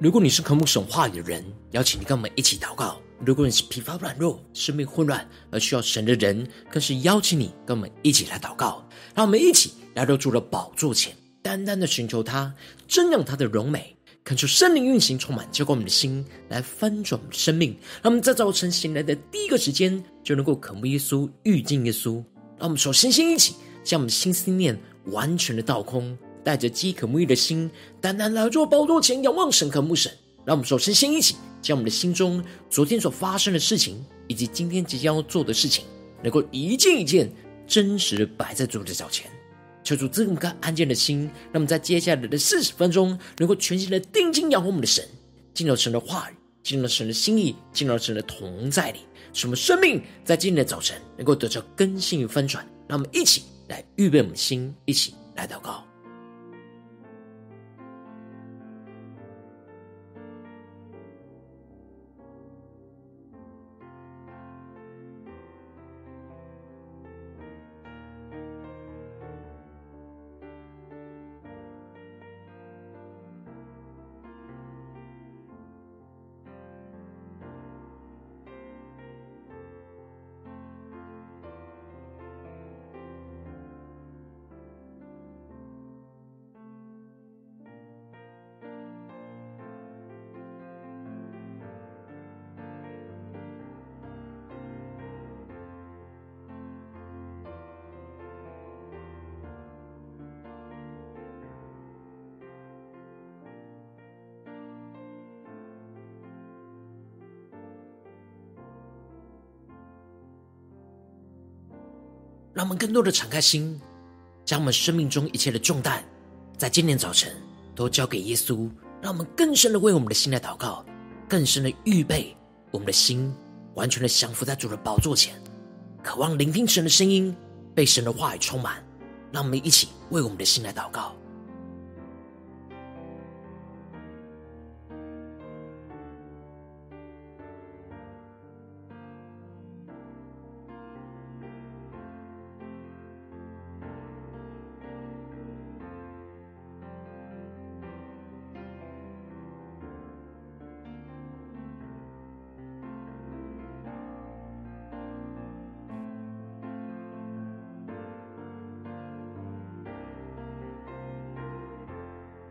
如果你是渴慕神话语的人，邀请你跟我们一起祷告；如果你是疲乏软弱、生命混乱而需要神的人，更是邀请你跟我们一起来祷告。让我们一起来到主的宝座前，单单的寻求他，瞻仰他的荣美，恳求圣灵运行充满，浇灌我们的心，来翻转我们的生命。让我们在早晨醒来的第一个时间，就能够渴慕耶稣、遇见耶稣。让我们首先先一起将我们的心思念完全的倒空。带着饥渴沐浴的心，单单来到宝座前，仰望神、渴慕神。让我们首先先一起，将我们的心中昨天所发生的事情，以及今天即将要做的事情，能够一件一件真实的摆在主的脚前，求主赐我们个安静的心。让我们在接下来的四十分钟，能够全心的定睛仰望我们的神，进入神的话语，进入神的心意，进入神的同在里，使我们生命在今天的早晨能够得到更新与翻转。让我们一起来预备我们的心，一起来祷告。让我们更多的敞开心，将我们生命中一切的重担，在今天早晨都交给耶稣。让我们更深的为我们的心来祷告，更深的预备我们的心，完全的降服在主的宝座前，渴望聆听神的声音，被神的话语充满。让我们一起为我们的心来祷告。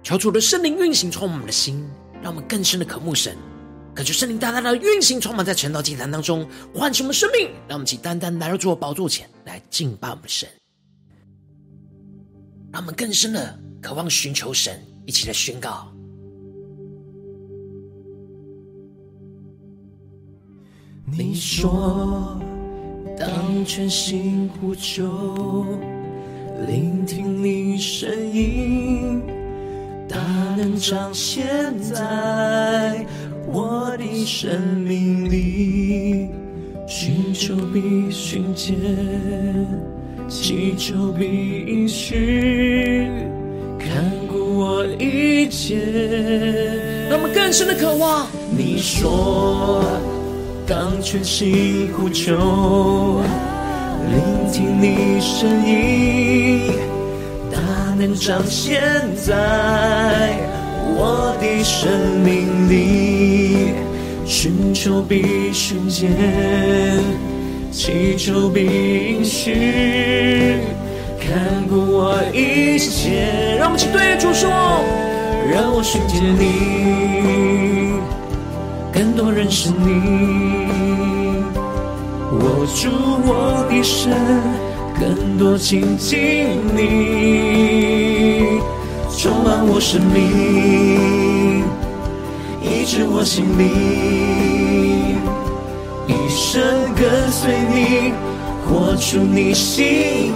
求主的圣灵运行充满我们的心，让我们更深的渴慕神。感觉圣灵大大的运行充满在晨祷祭坛当中，唤醒我们生命。让我们起单单来到主的宝座前来敬拜我们的神。让我们更深的渴望寻求神，一起来宣告。你说，当全心呼求，聆听你声音。大能彰显在我的生命里，寻求必寻见，祈求必应许，看顾我一切。让我们更深的渴望。你说，当全心呼求，聆听你声音。能彰显在我的生命里，寻求必寻见，祈求必应许，看顾我一切。让我们一起对主说：让我寻见你，更多认识你，握住我的神。更多亲近你，充满我生命，医治我心灵，一生跟随你，活出你心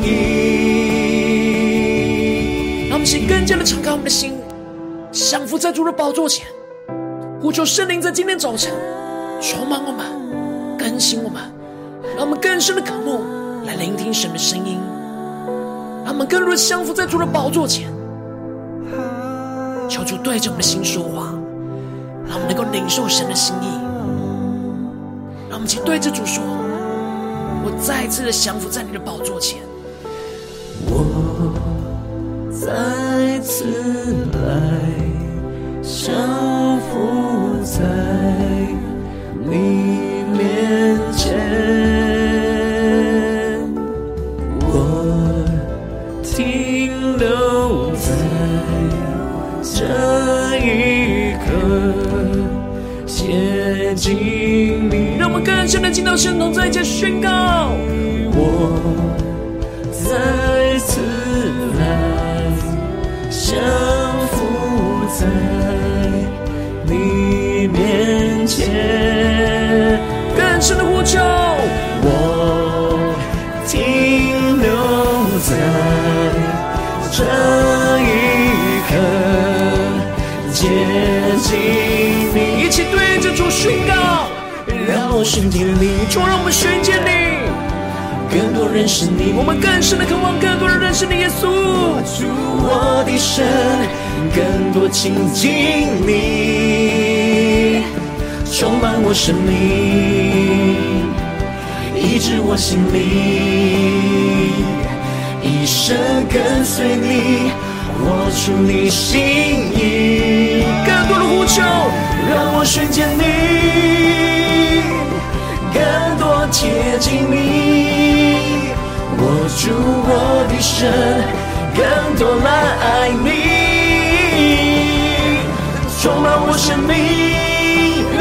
意。让我们先更加的敞开我们的心，降服在主的宝座前，呼求圣灵在今天早晨充满我们，更新我们，让我们更深的渴慕。来聆听神的声音，让我们更多的降伏在主的宝座前，求主对着我们的心说话，让我们能够领受神的心意。让我们一起对着主说：“我再一次的降服在你的宝座前，我再次来降服在你面前，停留在这一刻，接近你。让我们更深的进到神同在，一宣告，我再次来降服在。你面前，更深的呼求，这一刻，接近你，一起对着主宣告，让我寻见你，主让我们寻见你，更多认识你，我们更深的渴望，更多人认识你，耶稣，主我的神，更多亲近你，充满我生命，医治我心灵，生跟随你，活出你心意。更多的呼求，让我寻见你，更多贴近你，握住我的神。更多来爱你，充满我生命，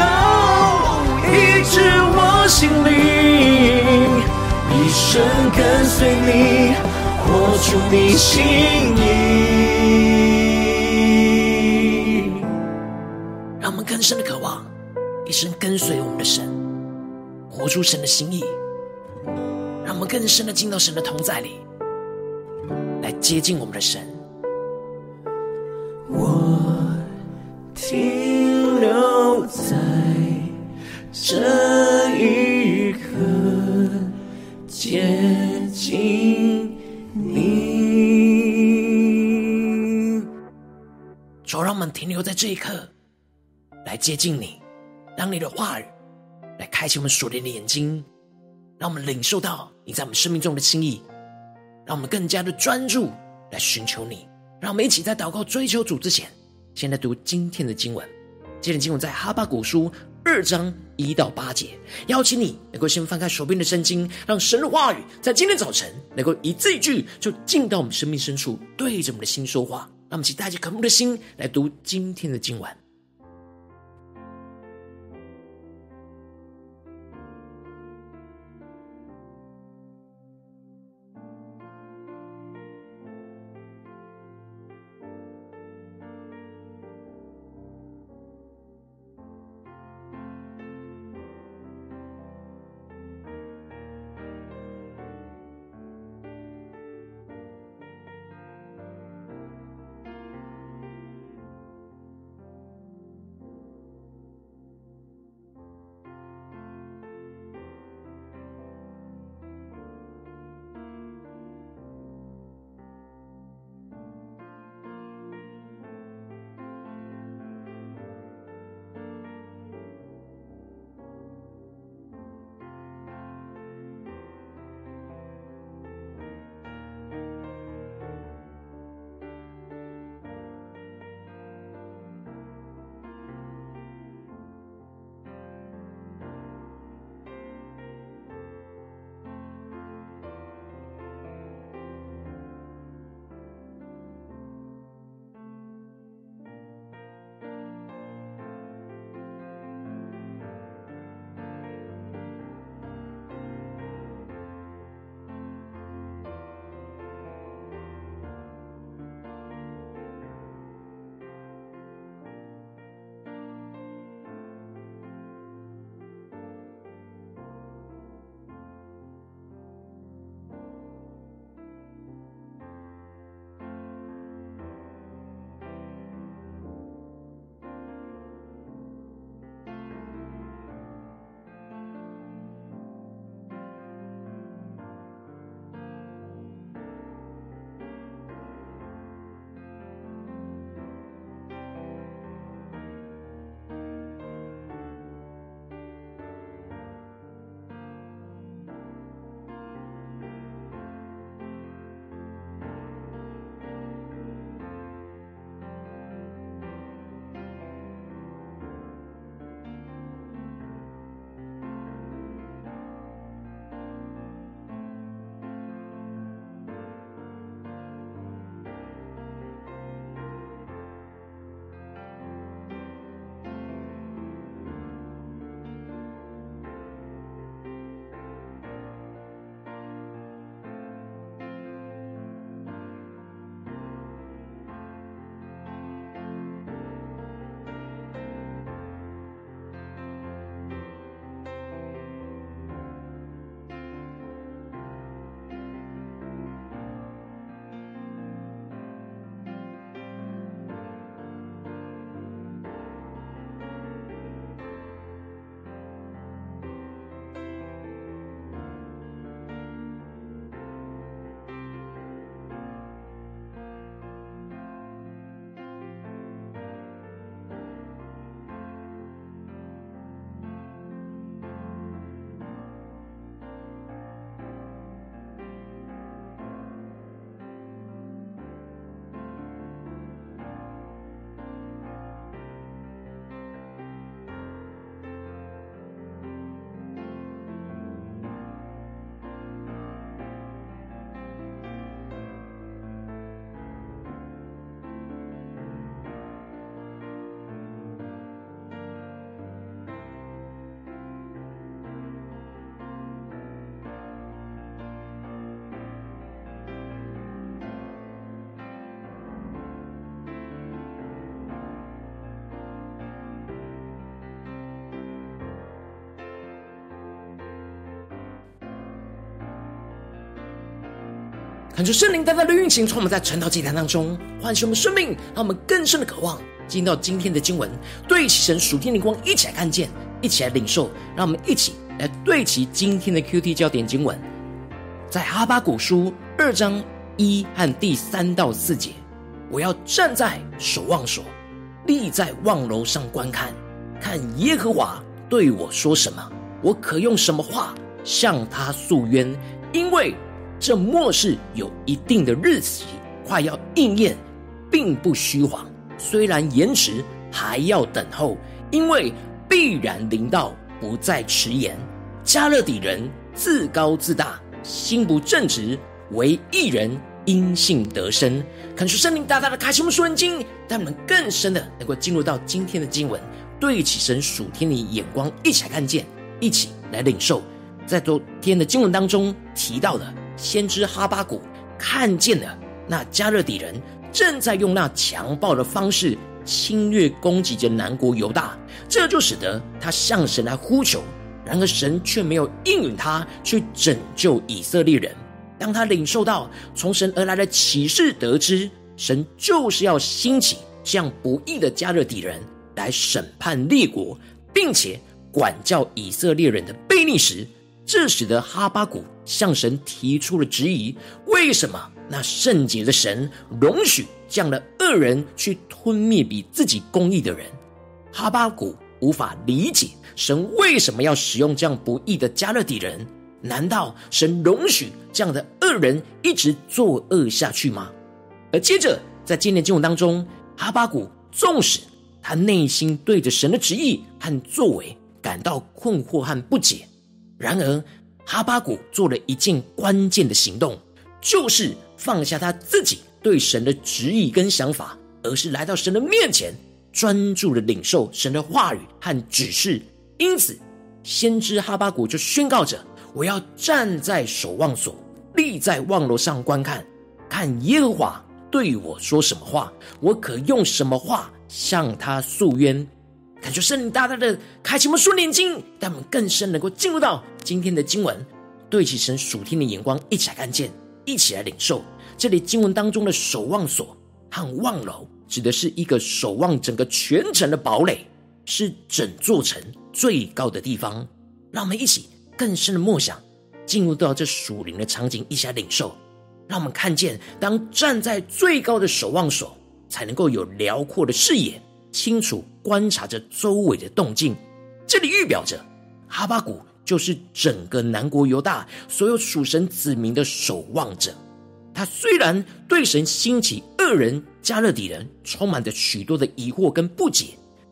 哦，医治我心灵，一生跟随你，出你心意。让我们更深的渴望，一生跟随我们的神，活出神的心意。让我们更深的进到神的同在里。来接近我们的神，我停留在这一刻，接近们停留在这一刻，来接近你，让你的话语来开启我们属灵的眼睛，让我们领受到你在我们生命中的心意。让我们更加的专注来寻求你。让我们一起在祷告追求主之前，先来读今天的经文。今天经文在哈巴谷书二章一到八节。邀请你能够先翻开手边的圣经，让神的话语在今天早晨能够一字一句就进到我们生命深处，对着我们的心说话。让我们一起带着渴慕的心来读今天的经文。看出圣灵大大的运行，从我们在晨祷祭坛当中唤醒我们生命，让我们更深的渴望进到今天的经文，对齐神属天灵光，一起来看见，一起来领受。让我们一起来对齐今天的 QT 焦点经文，在哈巴谷书二章一和第三到四节，我要站在守望所，立在望楼上观看，看耶和华对我说什么，我可用什么话向他诉冤，因为。这末世有一定的日期，快要应验，并不虚谎。虽然延迟，还要等候，因为必然临到，不再迟延。迦勒底人自高自大，心不正直，惟义人因信得生。恳求圣灵大大的开启我们属灵经，让我们更深的能够进入到今天的经文，对起神属天的眼光，一起来看见，一起来领受。在昨天的经文当中提到的。先知哈巴谷看见了那迦勒底人正在用那强暴的方式侵略攻击着南国犹大，这就使得他向神来呼求，然而神却没有应允他去拯救以色列人。当他领受到从神而来的启示，得知神就是要兴起这样不义的迦勒底人来审判列国，并且管教以色列人的悖逆时，这使得哈巴谷向神提出了质疑：为什么那圣洁的神容许这样的恶人去吞灭比自己公义的人？哈巴谷无法理解神为什么要使用这样不义的迦勒底人？难道神容许这样的恶人一直作恶下去吗？而接着在今天经文当中，哈巴谷纵使他内心对着神的旨意和作为感到困惑和不解。然而，哈巴谷做了一件关键的行动，就是放下他自己对神的旨意跟想法，而是来到神的面前，专注的领受神的话语和指示。因此，先知哈巴谷就宣告着：“我要站在守望所，立在望楼上观看，看耶和华对我说什么话，我可用什么话向他诉冤。”感觉圣灵大大的开启我们属灵经，让我们更深能够进入到今天的经文，对齐神属天的眼光，一起来看见，一起来领受。这里经文当中的守望所和望楼，指的是一个守望整个全城的堡垒，是整座城最高的地方。让我们一起更深的默想，进入到这属灵的场景，一起来领受。让我们看见，当站在最高的守望所，才能够有辽阔的视野。清楚观察着周围的动静，这里预表着哈巴谷就是整个南国犹大所有属神子民的守望者。他虽然对神兴起恶人加勒底人充满着许多的疑惑跟不解，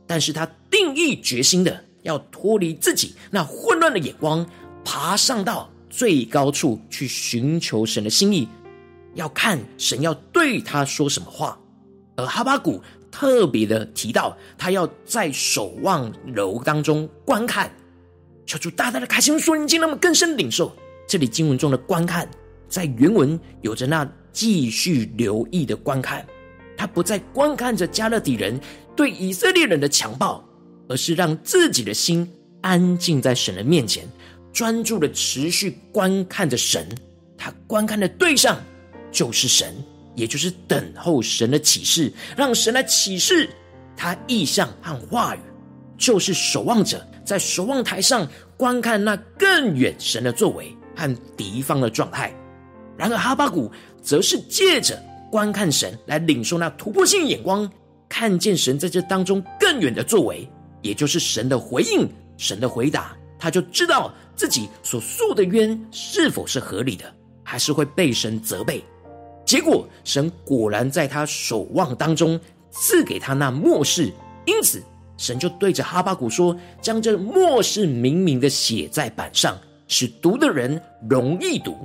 但是他定义决心的要脱离自己那混乱的眼光，爬上到最高处去寻求神的心意，要看神要对他说什么话。而哈巴谷。特别的提到，他要在守望楼当中观看，求主大大的开启属灵经，让我们更深领受这里经文中的观看，在原文有着那继续留意的观看，他不再观看着迦勒底人对以色列人的强暴，而是让自己的心安静在神的面前，专注的持续观看着神，他观看的对象就是神。也就是等候神的启示，让神来启示他意象和话语，就是守望者在守望台上观看那更远神的作为和敌方的状态。然而哈巴谷则是借着观看神来领受那突破性眼光，看见神在这当中更远的作为，也就是神的回应、神的回答，他就知道自己所诉的冤是否是合理的，还是会被神责备。结果，神果然在他守望当中赐给他那末世，因此神就对着哈巴谷说：“将这末世明明的写在板上，使读的人容易读。”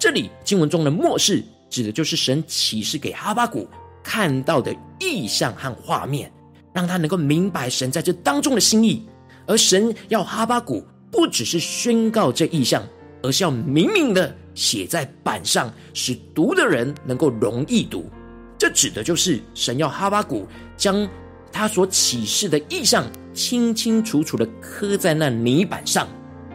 这里经文中的末世，指的就是神启示给哈巴谷看到的意象和画面，让他能够明白神在这当中的心意。而神要哈巴谷不只是宣告这意象，而是要明明的。写在板上，使读的人能够容易读。这指的就是神要哈巴谷将他所启示的意象清清楚楚的刻在那泥板上，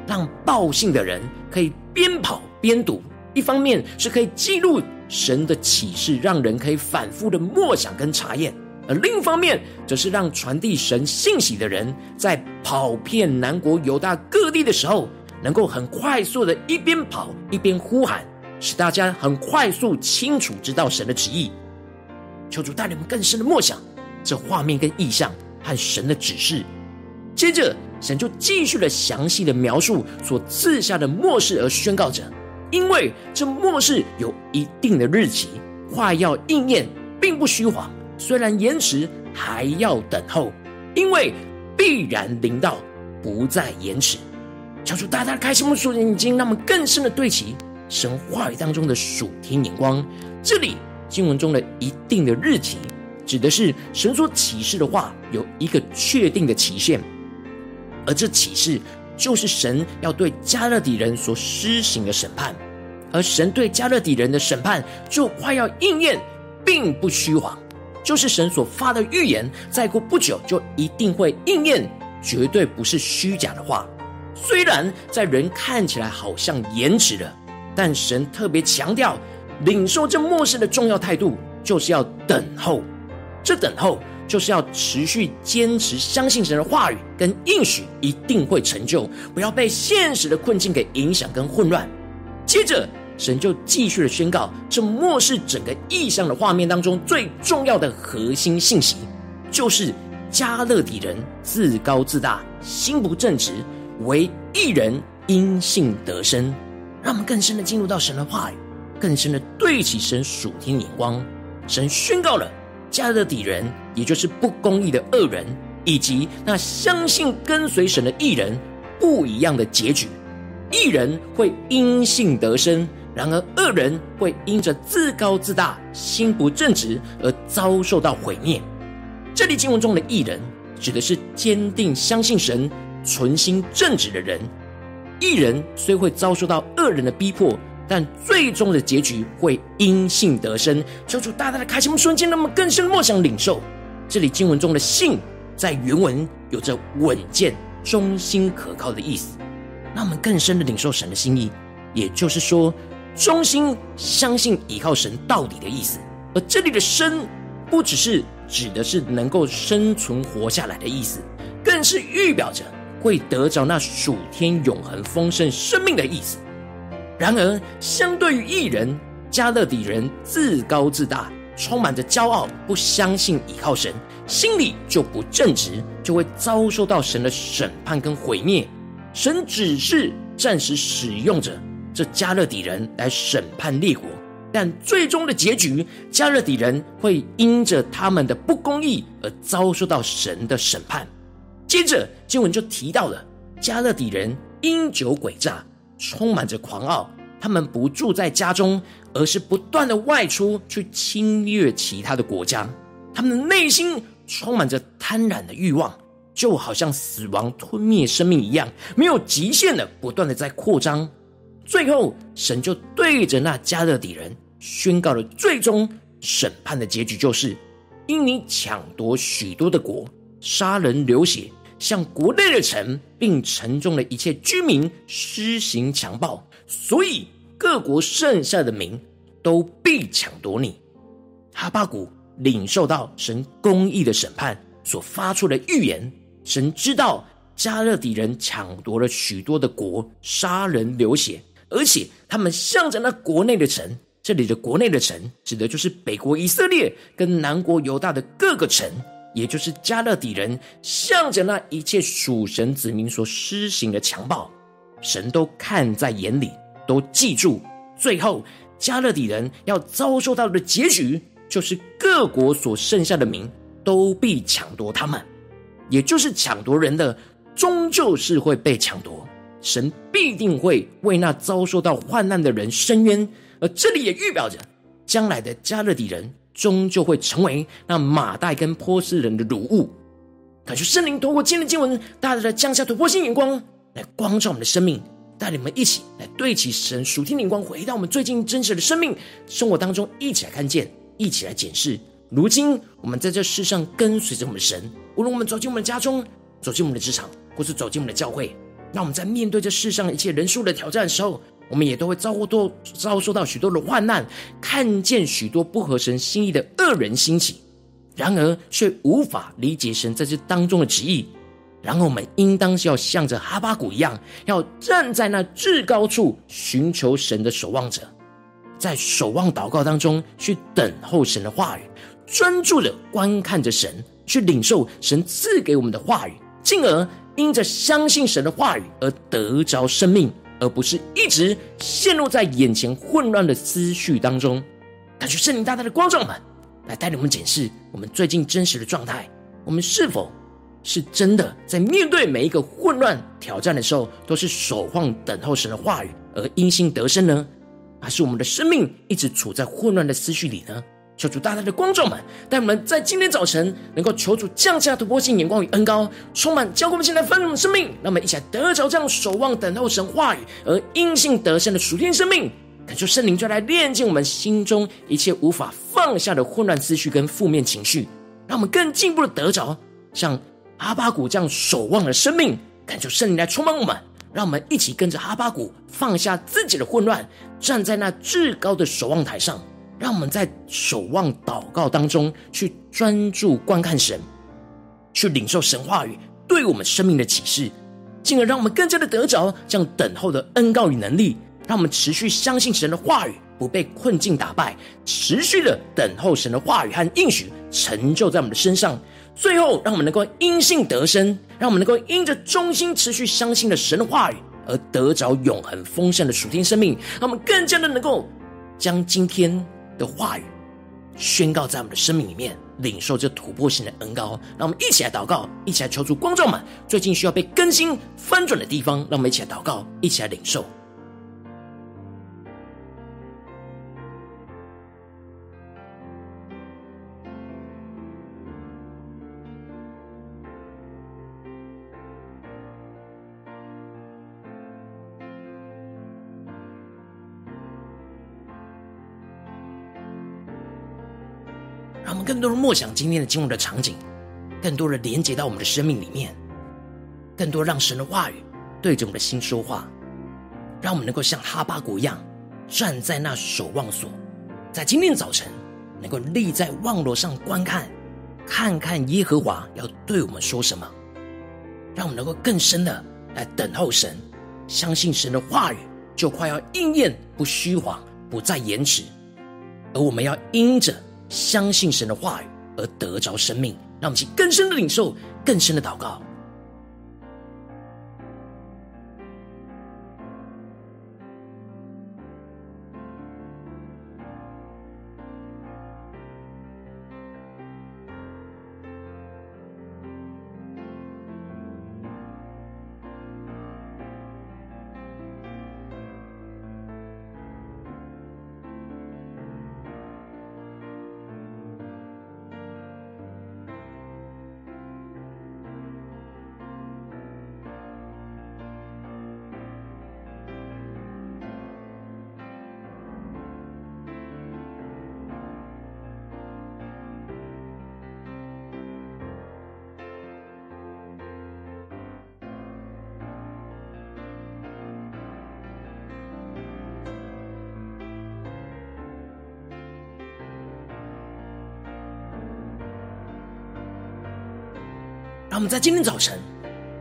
让报信的人可以边跑边读。一方面是可以记录神的启示让人可以反复的默想跟查验；而另一方面，则是让传递神信息的人在跑遍南国犹大各地的时候，能够很快速的一边跑一边呼喊，使大家很快速清楚知道神的旨意。求主带领我们更深的默想这画面跟意象和神的指示。接着，神就继续了详细的描述所赐下的末世，而宣告着：因为这末世有一定的日期，快要应验，并不虚谎。虽然延迟，还要等候，因为必然临到，不再延迟。求主大大开心我们属灵眼睛，让我们更深的对齐神话语当中的属天眼光。这里经文中的一定的日期，指的是神所启示的话有一个确定的期限。而这启示就是神要对加勒底人所施行的审判，而神对加勒底人的审判就快要应验，并不虚谎，就是神所发的预言，再过不久就一定会应验，绝对不是虚假的话。虽然在人看起来好像延迟了，但神特别强调，领受这末世的重要态度，就是要等候。这等候。就是要持续坚持相信神的话语跟应许一定会成就，不要被现实的困境给影响跟混乱。接着，神就继续的宣告，这末世整个意象的画面当中最重要的核心信息，就是迦勒底人自高自大，心不正直，为一人因信得生。让我们更深的进入到神的话语，更深的对齐神属天眼光。神宣告了。迦勒底人，也就是不公义的恶人，以及那相信跟随神的艺人，不一样的结局。义人会因信得生，然而恶人会因着自高自大、心不正直而遭受到毁灭。这里经文中的义人，指的是坚定相信神、存心正直的人。一人虽会遭受到恶人的逼迫。但最终的结局会因信得生，求主大大的开启我们瞬间，让我们更深的默想领受。这里经文中的“信”在原文有着稳健、忠心、可靠的意思，让我们更深的领受神的心意，也就是说，忠心相信依靠神到底的意思。而这里的“生”不只是指的是能够生存活下来的意思，更是预表着会得着那属天永恒丰盛生命的意思。然而，相对于异人，加勒底人自高自大，充满着骄傲，不相信倚靠神，心里就不正直，就会遭受到神的审判跟毁灭。神只是暂时使用着这加勒底人来审判列国，但最终的结局，加勒底人会因着他们的不公义而遭受到神的审判。接着，经文就提到了加勒底人因酒诡诈。充满着狂傲，他们不住在家中，而是不断的外出去侵略其他的国家。他们的内心充满着贪婪的欲望，就好像死亡吞灭生命一样，没有极限的不断的在扩张。最后，神就对着那加勒底人宣告了最终审判的结局，就是因你抢夺许多的国，杀人流血。向国内的城，并城中的一切居民施行强暴，所以各国剩下的民都必抢夺你。哈巴谷领受到神公义的审判所发出的预言，神知道加勒底人抢夺了许多的国，杀人流血，而且他们向着那国内的城，这里的国内的城指的就是北国以色列跟南国犹大的各个城。也就是迦勒底人向着那一切属神子民所施行的强暴，神都看在眼里，都记住。最后，迦勒底人要遭受到的结局，就是各国所剩下的民都必抢夺他们，也就是抢夺人的，终究是会被抢夺。神必定会为那遭受到患难的人伸冤，而这里也预表着将来的迦勒底人。终究会成为那马代跟波斯人的掳物。感谢圣灵透过今天的经文，大大的降下突破性眼光，来光照我们的生命，带领我们一起来对齐神属天灵光，回到我们最近真实的生命生活当中，一起来看见，一起来检视。如今我们在这世上跟随着我们的神，无论我们走进我们的家中，走进我们的职场，或是走进我们的教会，让我们在面对这世上一切人数的挑战的时候，我们也都会遭过多遭受到许多的患难，看见许多不合神心意的恶人兴起，然而却无法理解神在这当中的旨意。然后我们应当是要像着哈巴谷一样，要站在那至高处寻求神的守望者，在守望祷告当中去等候神的话语，专注的观看着神，去领受神赐给我们的话语，进而因着相信神的话语而得着生命，而不是一直陷入在眼前混乱的思绪当中。感谢圣灵大大的光照们来带领我们检视我们最近真实的状态，我们是否是真的在面对每一个混乱挑战的时候，都是守望等候神的话语而因信得生呢？还是我们的生命一直处在混乱的思绪里呢？求主大大的光照们，带我们在今天早晨能够求主降下突破性眼光与恩膏，充满教灌我们现在丰盛的生命，让我们一起来得着这样守望等候神话语而因信得胜的属天生命。感受圣灵就来炼净我们心中一切无法放下的混乱思绪跟负面情绪，让我们更进一步的得着像阿巴谷这样守望的生命。感受圣灵来充满我们，让我们一起跟着阿巴谷放下自己的混乱，站在那至高的守望台上。让我们在守望祷告当中，去专注观看神，去领受神话语对我们生命的启示，进而让我们更加的得着这样等候的恩膏与能力，让我们持续相信神的话语，不被困境打败，持续的等候神的话语和应许成就在我们的身上。最后，让我们能够因信得生，让我们能够因着忠心持续相信的神的话语，而得着永恒丰盛的属天生命，让我们更加的能够将今天。的话语宣告在我们的生命里面，领受这突破性的恩高。让我们一起来祷告，一起来求助光照们最近需要被更新翻转的地方。让我们一起来祷告，一起来领受。更多的默想今天的经文的场景，更多的连接到我们的生命里面，更多让神的话语对着我们的心说话，让我们能够像哈巴谷一样站在那守望所，在今天早晨能够立在望楼上观看，看看耶和华要对我们说什么，让我们能够更深的来等候神，相信神的话语就快要应验，不虚谎，不再延迟，而我们要因着。相信神的话语而得着生命，让我们去更深的领受，更深的祷告。在今天早晨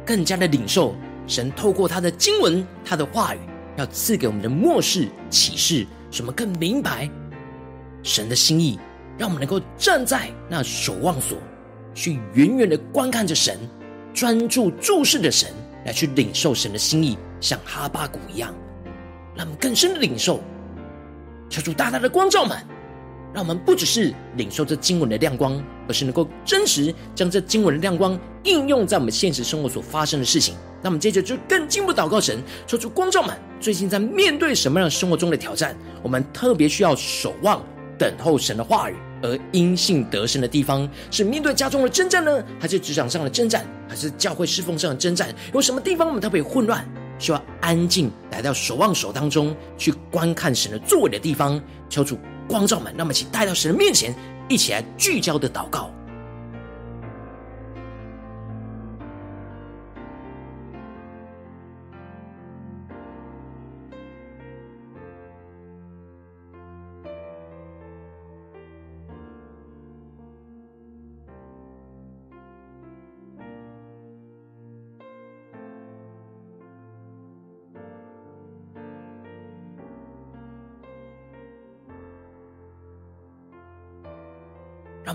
更加的领受神透过他的经文、他的话语，要赐给我们的末世启示，什么更明白神的心意，让我们能够站在那守望所，去远远的观看着神，专注注视着神，来去领受神的心意，像哈巴谷一样，让我们更深的领受，求主大大的光照们。让我们不只是领受这经文的亮光，而是能够真实将这经文的亮光应用在我们现实生活所发生的事情。那我们接着就更进一步祷告神，求主光照们最近在面对什么样生活中的挑战？我们特别需要守望、等候神的话语，而因信得生的地方，是面对家中的征战呢，还是职场上的征战，还是教会侍奉上的征战？有什么地方我们特别混乱，需要安静来到守望所当中去观看神的作为的地方？求主。光照们，那么请带到神的面前，一起来聚焦的祷告。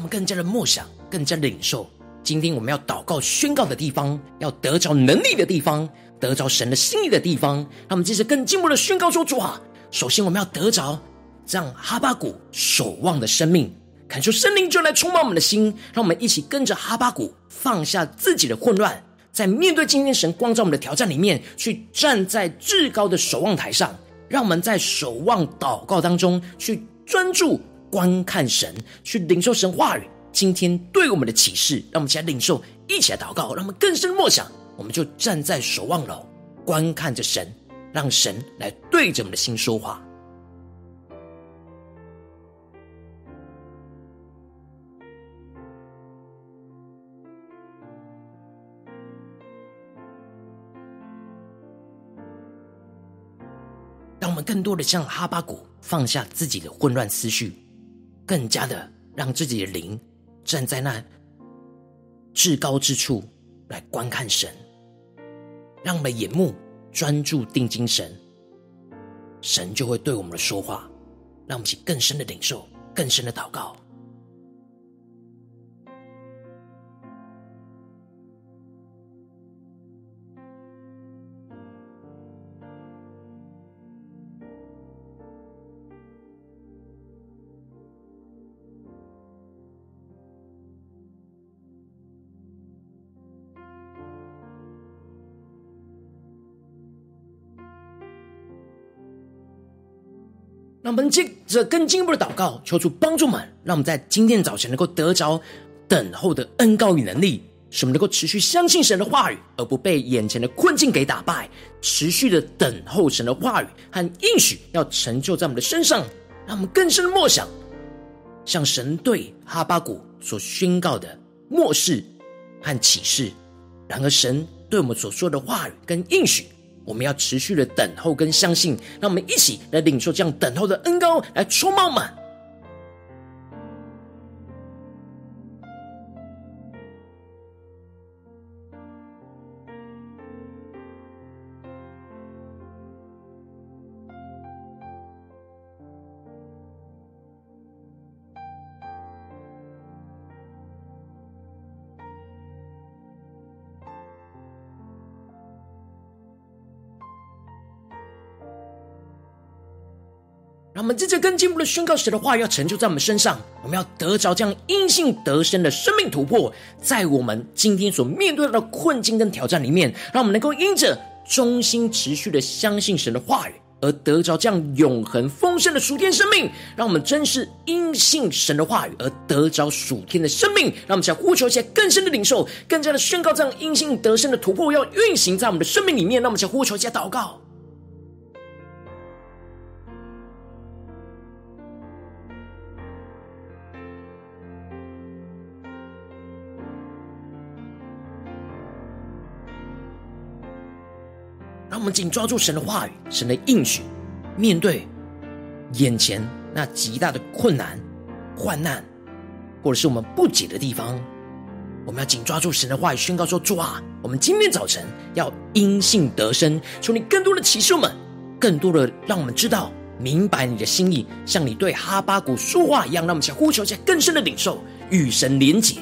们更加的默想，更加的领受。今天我们要祷告宣告的地方，要得着能力的地方，得着神的心意的地方。让我们接着更进一步的宣告说：主啊，首先我们要得着让哈巴谷守望的生命，恳求圣灵就来充满我们的心，让我们一起跟着哈巴谷放下自己的混乱，在面对今天神光照我们的挑战里面，去站在至高的守望台上。让我们在守望祷告当中，去专注观看神，去领受神话语。今天对我们的启示，让我们一起来领受，一起来祷告，让我们更深默想。我们就站在守望楼，观看着神，让神来对着我们的心说话。当我们更多的像哈巴谷放下自己的混乱思绪，更加的让自己的灵。站在那至高之处来观看神，让我们的眼目专注定睛神，神就会对我们的说话，让我们去更深的领受，更深的祷告。让我们接着更进一步的祷告，求主帮助们，让我们在今天早晨能够得着等候的恩膏与能力，使我们能够持续相信神的话语，而不被眼前的困境给打败，持续的等候神的话语和应许要成就在我们的身上，让我们更深的默想，像神对哈巴谷所宣告的末世和启示。然而，神对我们所说的话语跟应许。我们要持续的等候跟相信，让我们一起来领受这样等候的恩膏，来充满满。们接着更进一步的宣告神的话，要成就在我们身上。我们要得着这样因信得生的生命突破，在我们今天所面对的困境跟挑战里面，让我们能够因着忠心持续的相信神的话语，而得着这样永恒丰盛的属天生命。让我们真是因信神的话语而得着属天的生命。让我们想呼求一些更深的领受，更加的宣告这样因信得生的突破要运行在我们的生命里面。让我们想呼求一些祷告。我们紧抓住神的话语、神的应许，面对眼前那极大的困难、患难，或者是我们不解的地方，我们要紧抓住神的话语，宣告说：“主啊，我们今天早晨要因信得生，求你更多的启示我们，更多的让我们知道、明白你的心意，像你对哈巴谷说话一样，让我们想呼求一下更深的领受，与神连结。”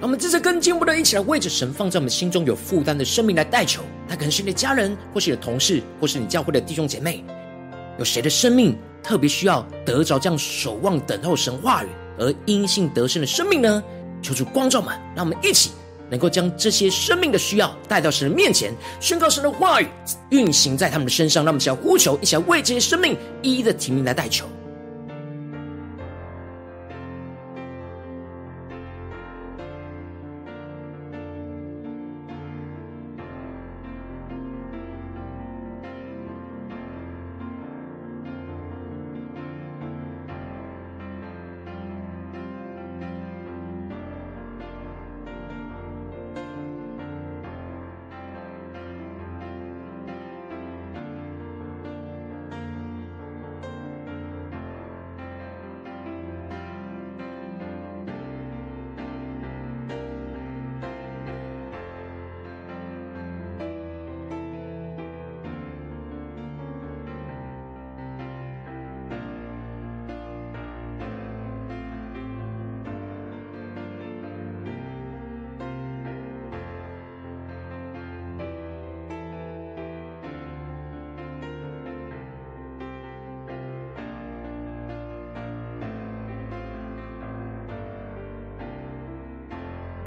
让我们这次更进一步的一起来为着神放在我们心中有负担的生命来代求，他可能是你的家人，或是你的同事，或是你教会的弟兄姐妹。有谁的生命特别需要得着这样守望等候神话语而因信得生的生命呢？求主光照们，让我们一起能够将这些生命的需要带到神的面前，宣告神的话语运行在他们的身上。让我们一起来呼求，一起来为这些生命一一的提名来代求。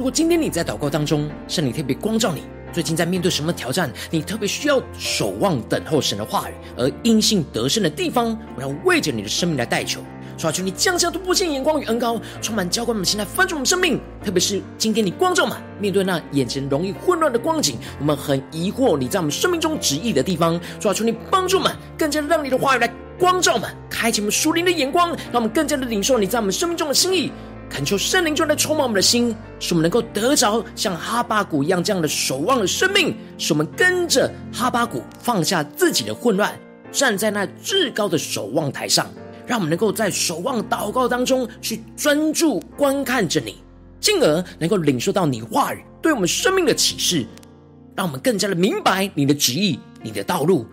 如果今天你在祷告当中，圣灵特别光照你，最近在面对什么挑战，你特别需要守望等候神的话语，而因信得胜的地方，我要为着你的生命来代求。求你降下突破性眼光与恩膏，充满浇灌我们心来翻转我们生命。特别是今天你光照满，面对那眼前容易混乱的光景，我们很疑惑你在我们生命中旨意的地方。求你帮助我们，更加让你的话语来光照满，开启我们属灵的眼光，让我们更加的领受你在我们生命中的心意。恳求圣灵就来充满我们的心，使我们能够得着像哈巴谷一样这样的守望的生命，使我们跟着哈巴谷放下自己的混乱，站在那至高的守望台上。让我们能够在守望祷告当中去专注观看着你，进而能够领受到你话语对我们生命的启示，让我们更加的明白你的旨意、你的道路。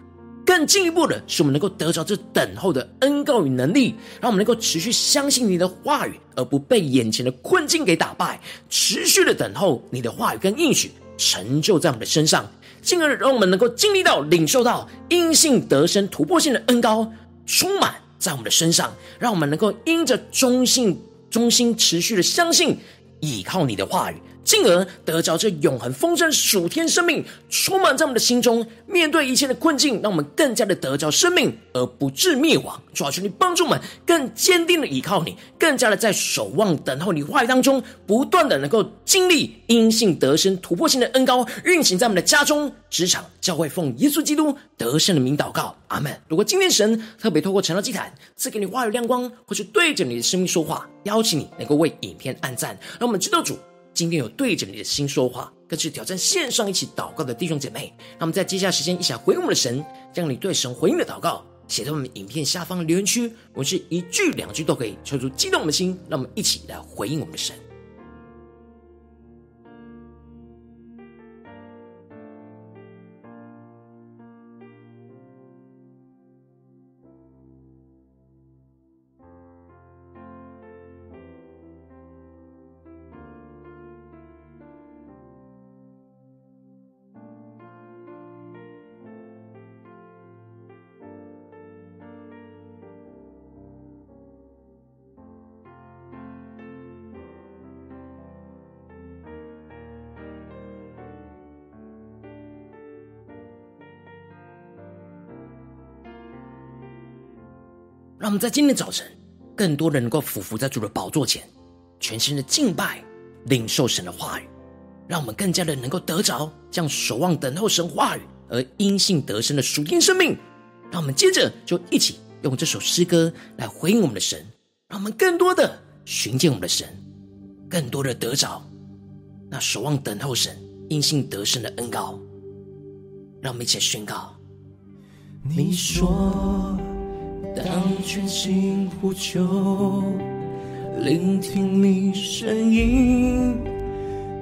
更进一步的是，我们能够得着这等候的恩膏与能力，让我们能够持续相信你的话语，而不被眼前的困境给打败，持续的等候你的话语跟应许成就在我们的身上，进而让我们能够经历到、领受到因信得生突破性的恩膏充满。在我们的身上，让我们能够因着忠信、忠心持续的相信，倚靠你的话语。进而得着这永恒丰盛属天生命，充满在我们的心中。面对一切的困境，让我们更加的得着生命，而不致灭亡。主啊，求你帮助我们更坚定的依靠你，更加的在守望等候你话语当中，不断的能够经历因信得生突破性的恩膏运行在我们的家中、职场、教会，奉耶稣基督得胜的名祷告，阿门。如果今天神特别透过晨祷祭坛赐给你话语亮光，或是对着你的生命说话，邀请你能够为影片按赞，让我们知道主。今天有对着你的心说话，更是挑战线上一起祷告的弟兄姐妹。那么在接下来时间，一起来回应我们的神，将你对神回应的祷告写在我们影片下方的留言区。我们是一句两句都可以，抽出激动的心，让我们一起来回应我们的神。让我们在今天早晨，更多人能够俯伏在主的宝座前，全心的敬拜、领受神的话语，让我们更加的能够得着这样守望等候神话语而因信得生的属天生命。让我们接着就一起用这首诗歌来回应我们的神，让我们更多的寻见我们的神，更多的得着那守望等候神因信得生的恩膏。让我们一起宣告：你说。当全心呼求，聆听你声音，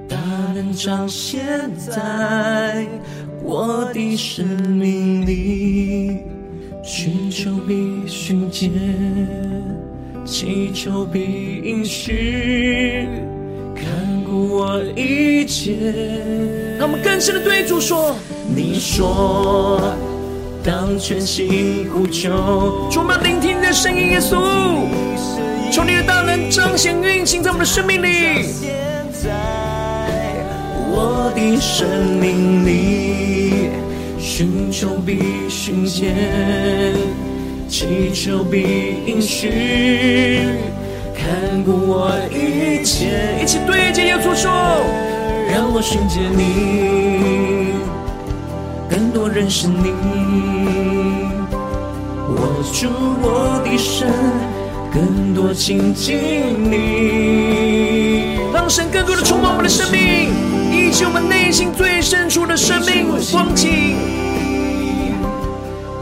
大能彰显在我的生命里。寻求必寻见，祈求必应许，看顾我一切。让我们更深的对主说：你说。当全心呼求，充满聆听你的声音，耶稣，求你的大能彰显运行在我们的生命里，在我的生命里，寻求必寻见，祈求必应许，看顾我一切，一起对着耶稣说，让我寻见你。认识你，握住我的手，更多亲近你，让神更多的充满我们的生命，以及我们内心最深处的生命光景，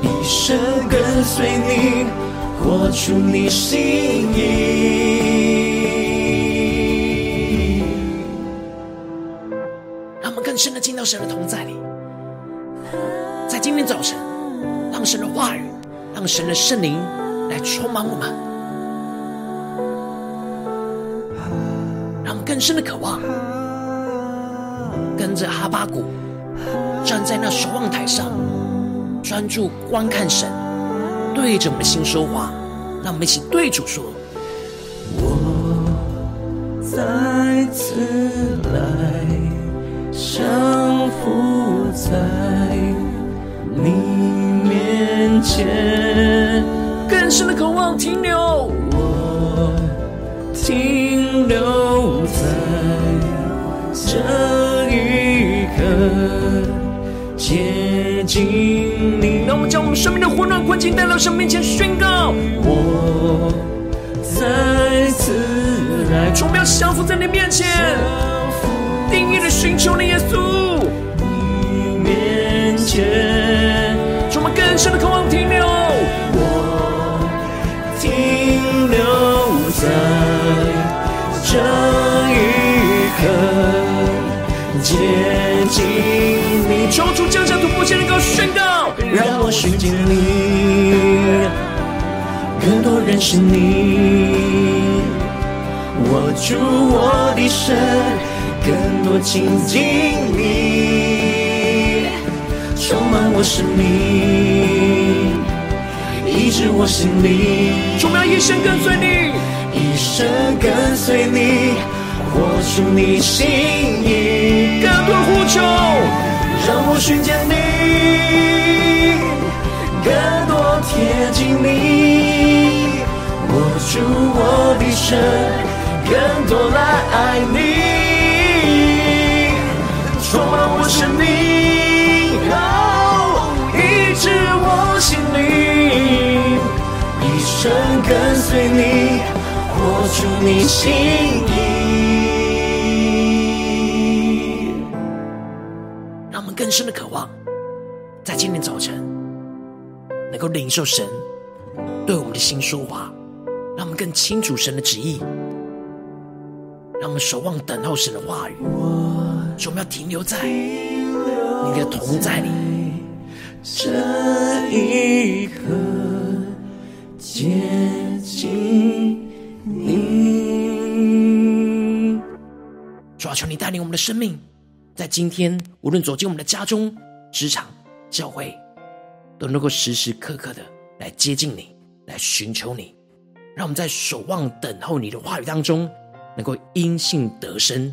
一生跟随你，活出你心意。让我们更深的进到神的同在里。在今天早晨，让神的话语，让神的圣灵来充满我们，让更深的渴望，跟着哈巴谷站在那守望台上，专注观看神，对着我们的心说话，让我们一起对主说：“我再次来。”降服在你面前，更深的渴望停留，我停留在这一刻，接近你。让我们将我们生命的混乱困境带到神面前宣告，我再次来，主，我们要降服在你面前，定意的寻求你耶稣，你面前，更深的渴望停留，我停留在这一刻，接近你，求主降下突破性的高宣告，让我寻见你，更多认识你。握住我的手，更多亲近你，充满我生命，医治我心灵。主，我要一生跟随你，一生跟随你，活出你心意。更多呼求，让我寻见你，更多贴近你，握住我的手。更多来爱你，充满我生命，哦，是我心里，一生跟随你，活出你心意。让我们更深的渴望，在今天早晨能够领受神对我们的心说话，让我们更清楚神的旨意。让我们守望等候神的话语，我们要停留在你的同在里。这一刻，接近你。主啊，求你带领我们的生命，在今天无论走进我们的家中、职场、教会，都能够时时刻刻的来接近你，来寻求你。让我们在守望等候你的话语当中。能够因信得生，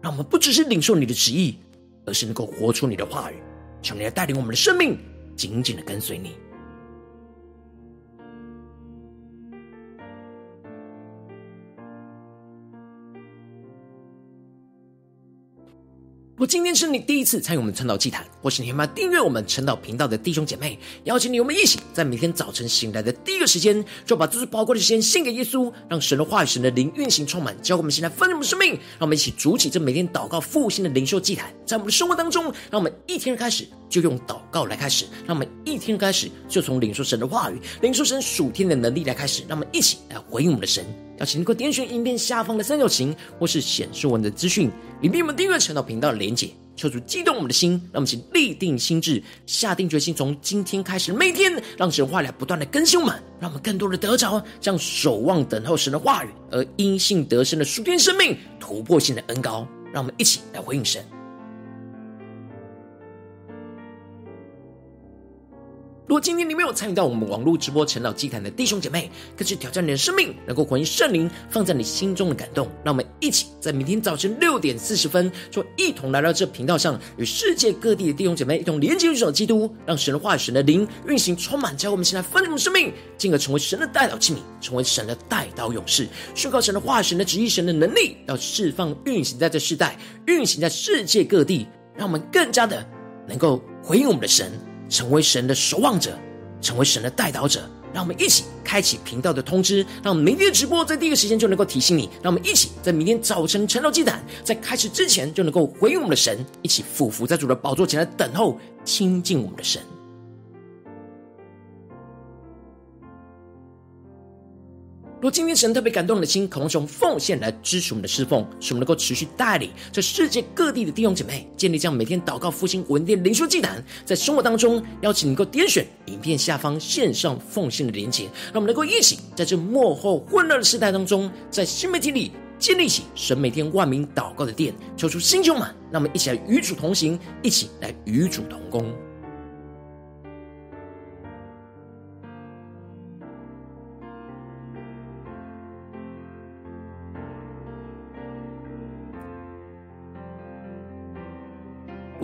让我们不只是领受你的旨意，而是能够活出你的话语。求你来带领我们的生命，紧紧的跟随你。我今天是你第一次参与我们晨祷祭坛，或是你还没订阅我们晨祷频道的弟兄姐妹，邀请你，我们一起在每天早晨醒来的第一个时间，就把这最宝贵的时间献给耶稣，让神的话语、神的灵运行充满，教会我们现在丰盛的生命。让我们一起筑起这每天祷告复兴的灵修祭坛，在我们的生活当中，让我们一天开始就用祷告来开始，让我们一天开始就从领受神的话语、领受神属天的能力来开始，让我们一起来回应我们的神。邀请你能够点选影片下方的三角形，或是显示文的资讯，里面我们订阅晨祷频道的连结，求主激动我们的心，让我们请立定心智，下定决心，从今天开始，每天让神话语不断的更新我们，让我们更多的得着，这样守望等候神的话语，而因信得生的属天生命，突破性的恩膏，让我们一起来回应神。如果今天你没有参与到我们网络直播晨祷祭坛的弟兄姐妹，更是挑战你的生命，能够回应圣灵放在你心中的感动。让我们一起在明天早晨六点四十分，就一同来到这频道上，与世界各地的弟兄姐妹一同连接入主基督，让神的话语、神的灵运行充满，教我们现在丰盛的生命，进而成为神的代祷器皿，成为神的代祷勇士，宣告神的话语、神的旨意、神的能力，要释放运行在这世代，运行在世界各地，让我们更加的能够回应我们的神。成为神的守望者，成为神的代导者，让我们一起开启频道的通知，让明天的直播在第一个时间就能够提醒你。让我们一起在明天早晨晨祷祭坛在开始之前就能够回应我们的神，一起俯伏在主的宝座前来等候亲近我们的神。若今天神特别感动你的心，渴望用奉献来支持我们的侍奉，使我们能够持续带领这世界各地的弟兄姐妹建立这样每天祷告复兴稳定灵修祭坛，在生活当中邀请能够点选影片下方线上奉献的连结，让我们能够一起在这幕后混乱的时代当中，在新媒体里建立起神每天万名祷告的殿，求出新旧满，让我们一起来与主同行，一起来与主同工。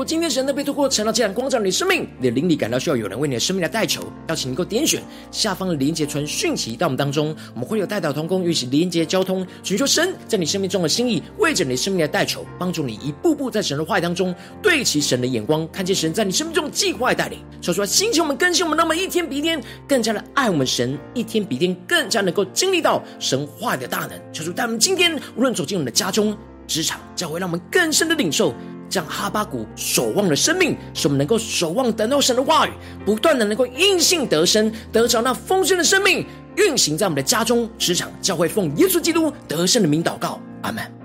今天神的被透过成了这样光照你的生命，你的灵里感到需要有人为你的生命来代求，邀请你能够点选下方的连接传讯息到我们当中，我们会有代祷同工与其连接交通，寻求神在你生命中的心意，为着你生命来代求，帮助你一步步在神的话语当中对齐神的眼光，看见神在你生命中的计划带领，说出来兴起我们更新我们，那么一天比一天更加的爱我们神，一天比一天更加能够经历到神话的大能。求主带我们今天无论走进我们的家中、职场，将会让我们更深的领受。让哈巴谷守望的生命，使我们能够守望等到神的话语，不断的能够因信得生，得着那丰盛的生命，运行在我们的家中、职场、教会，奉耶稣基督得胜的名祷告，阿门。